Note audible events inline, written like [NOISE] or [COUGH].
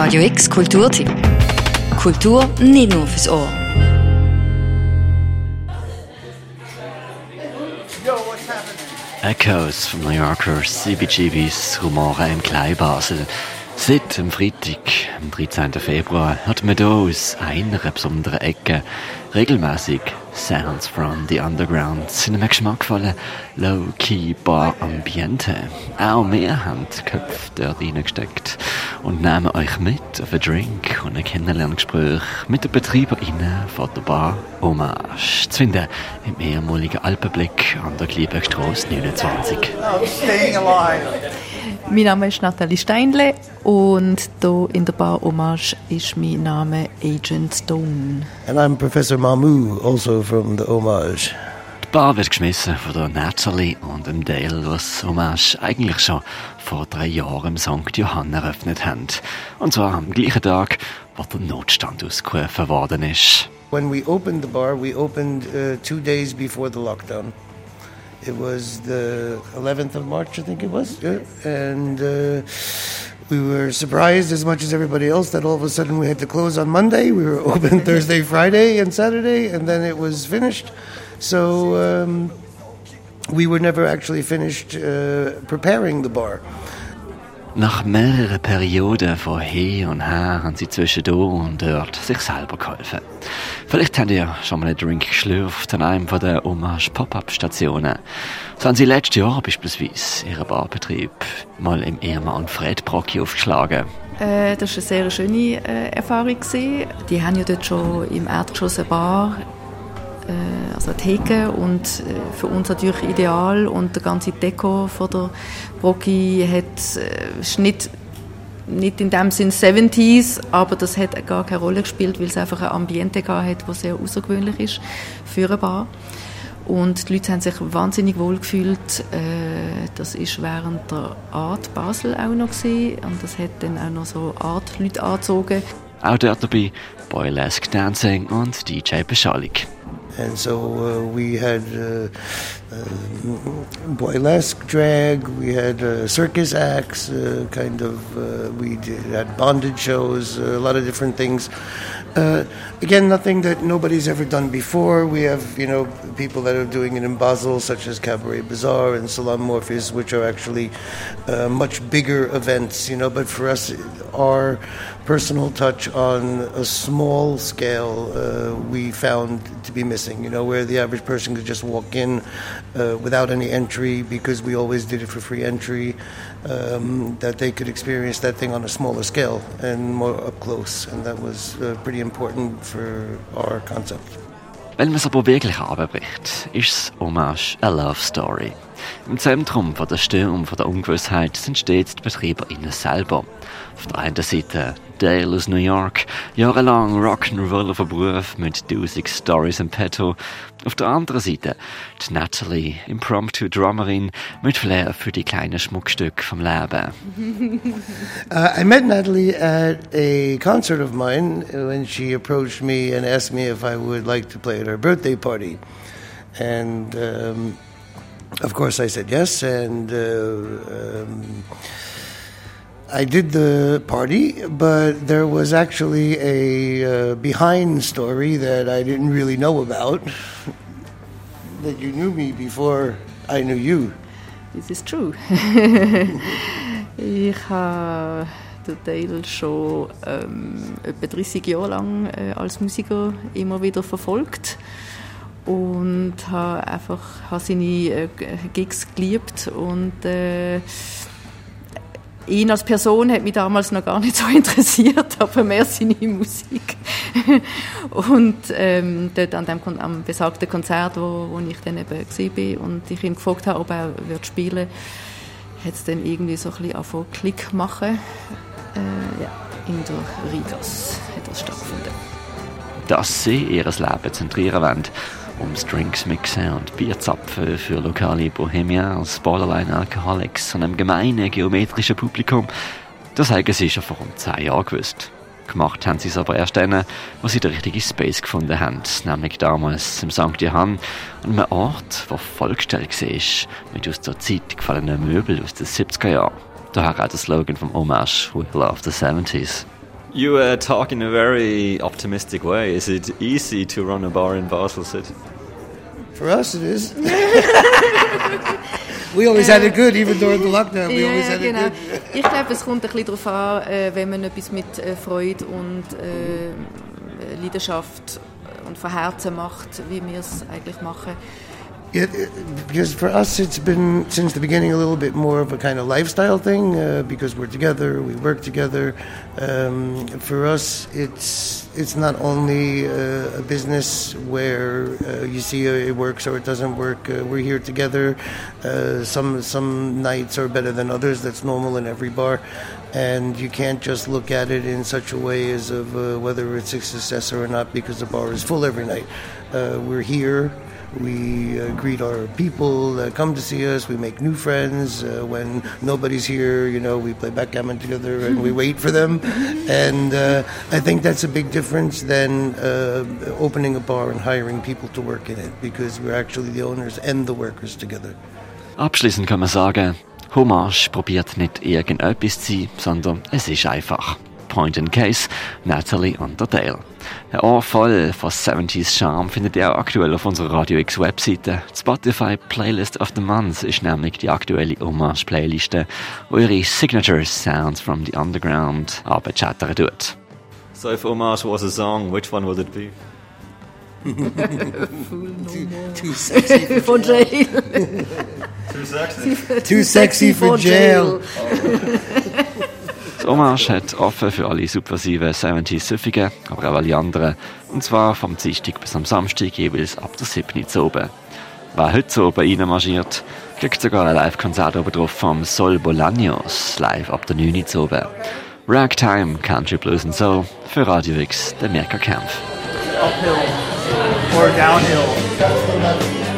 Radio X Kulturtipp. Kultur nicht nur fürs Ohr. Echoes vom New Yorker CBGBs Humore im Kleinbasel. Seit dem Freitag, am 13. Februar, hat man hier aus einer besonderen Ecke regelmäßig Sounds from the Underground in einem geschmackvollen Low-Key Bar Ambiente. Auch wir haben die Köpfe dort reingesteckt und nehmen euch mit auf einen Drink und ein Kennenlerngespräch mit den BetreiberInnen von der Bar Hommage. Zu finden im ehemaligen Alpenblick an der Gliebergstrasse 29. Mein Name ist Nathalie Steinle und hier in der Bar Hommage ist mein Name Agent Stone. And I'm Professor Mamu, also from the Homage. Die Bar wird geschmissen von der Natalie und dem Dale, was Hommage eigentlich schon vor drei Jahren im St. Johann eröffnet haben. Und zwar am gleichen Tag, wo der Notstand ausgerufen worden ist. When we opened the bar, we opened uh, two days before the lockdown. It was the 11th of March, I think it was. Yeah. And uh, we were surprised as much as everybody else that all of a sudden we had to close on Monday. We were [LAUGHS] open [LAUGHS] Thursday, Friday, and Saturday, and then it was finished. So um, we were never actually finished uh, preparing the bar. Nach mehreren Perioden von hier und her haben sie zwischen da und dort sich selber geholfen. Vielleicht habt ihr schon mal einen Drink geschlürft an einem von den Hommage Pop-Up-Stationen. So haben sie letztes Jahr beispielsweise ihren Barbetrieb mal im Ehemann Fred Brocki aufgeschlagen. Äh, das war eine sehr schöne äh, Erfahrung. Gewesen. Die haben ja dort schon im Erdgeschoss eine Bar, äh, also eine Theke und äh, für uns natürlich ideal und der ganze Deko von der Brocki hat, äh, ist nicht in dem Sinn 70s, aber das hat gar keine Rolle gespielt, weil es einfach ein Ambiente hat, das sehr außergewöhnlich ist für eine Bar. Und die Leute haben sich wahnsinnig wohl gefühlt. Äh, das ist während der Art Basel auch noch gewesen. und das hat dann auch noch so Art Leute angezogen. Auch dort dabei Boylesque Dancing und DJ Beschallig. And so uh, we had uh, uh, boylesque drag, we had uh, circus acts, uh, kind of, uh, we did, had bondage shows, a lot of different things. again, nothing that nobody's ever done before. We have, you know, people that are doing it in Basel, such as Cabaret Bazaar and Salon Morpheus, which are actually much bigger events, you know, but for us, our personal touch on a small scale we found to be missing you know, where the average person could just walk in uh, without any entry because we always did it for free entry, um, that they could experience that thing on a smaller scale and more up close. And that was uh, pretty important for our concept. Wenn man es aber wirklich abbricht, ist es Hommage a Love Story. Im Zentrum der Störung von der Ungewissheit sind stets die BetreiberInnen selber. Auf der einen Seite Dale aus New York, jahrelang Rock'n'Roller von Beruf mit tausend Stories im Petto. Auf der anderen Seite die Natalie, Impromptu Drummerin mit Flair für die kleinen Schmuckstücke vom Leben. uh, I met Natalie at a concert of mine when she approached me and asked me if I would like to play at her birthday party. And um, of course I said yes, and uh, um, I did the party, but there was actually a uh, behind story that I didn't really know about. that you knew me before I knew you. This is true. [LAUGHS] ich habe den schon ähm, etwa 30 Jahre lang äh, als Musiker immer wieder verfolgt und habe einfach habe seine äh, Gigs geliebt und äh, ihn als Person hat mich damals noch gar nicht so [LAUGHS] interessiert, aber mehr seine Musik. und ähm, dort an dem am besagten Konzert, wo, wo ich dann eben war und ich ihn gefragt habe, ob er wird spielen hat es dann irgendwie so ein bisschen angefangen Klick machen. Äh, ja, in der Rigas hat das stattgefunden. Dass sie ihr Leben zentrieren wollen um Drinks mixen und Bier zapfen für lokale Bohemians, Borderline Alcoholics und einem gemeinen geometrischen Publikum, das haben sie schon vor rund zehn Jahren gewusst. Gemacht haben sie es aber erst dann, wo sie den richtigen Space gefunden haben, nämlich damals im St. Johann, an einem Ort, der vollgestellt war mit aus der Zeit gefallenen Möbeln aus den 70er Jahren. Daher auch der Slogan vom Hommage «We love the 70s». You uh, talk in a very optimistic way. Is it easy to run a bar in Basel City? For us, it is. [LAUGHS] we always had it good, even during the lockdown. We Ja, always had genau. it good. Ich glaube, es kommt ein bisschen darauf an, äh, wenn man etwas mit äh, Freude und äh, Leidenschaft und von Herzen macht, wie wir es eigentlich machen. Yeah, it- because for us, it's been since the beginning a little bit more of a kind of lifestyle thing uh, because we're together, we work together. Um, for us, it's it's not only uh, a business where uh, you see it works or it doesn't work. Uh, we're here together. Uh, some some nights are better than others. That's normal in every bar. And you can't just look at it in such a way as of uh, whether it's a success or not because the bar is full every night. We're here. We uh, greet our people that come to see us. We make new friends. Uh, when nobody's here, you know, we play backgammon together and we [LAUGHS] wait for them. And uh, I think that's a big difference than uh, opening a bar and hiring people to work in it because we're actually the owners and the workers together. Abschließend kann man sagen, Hommage probiert nicht irgendetwas zu sein, sondern es ist einfach. Point and Case, Natalie und der Dale. Ein Ohr voll von 70s Charme findet ihr auch aktuell auf unserer Radio X Webseite. Die Spotify Playlist of the Month ist nämlich die aktuelle Hommage-Playliste, wo ihre Signature Sounds from the Underground abchattern tut. So if Hommage was a song, which one would it be? Too sexy, Von Jail. too sexy for jail. [LAUGHS] Hommage hat offen für alle subversiven 70s Süffigen, aber auch alle anderen. Und zwar vom Dienstag bis am Samstag jeweils ab der 7. Uhr oben. Wer heute so oben reinmarschiert, kriegt sogar ein Live-Konzert oben drauf vom Sol Bolaños, live ab der 9. Uhr oben. Ragtime, Country Blues und Soul für Radio X, der Mirka Kempf. uphill or downhill.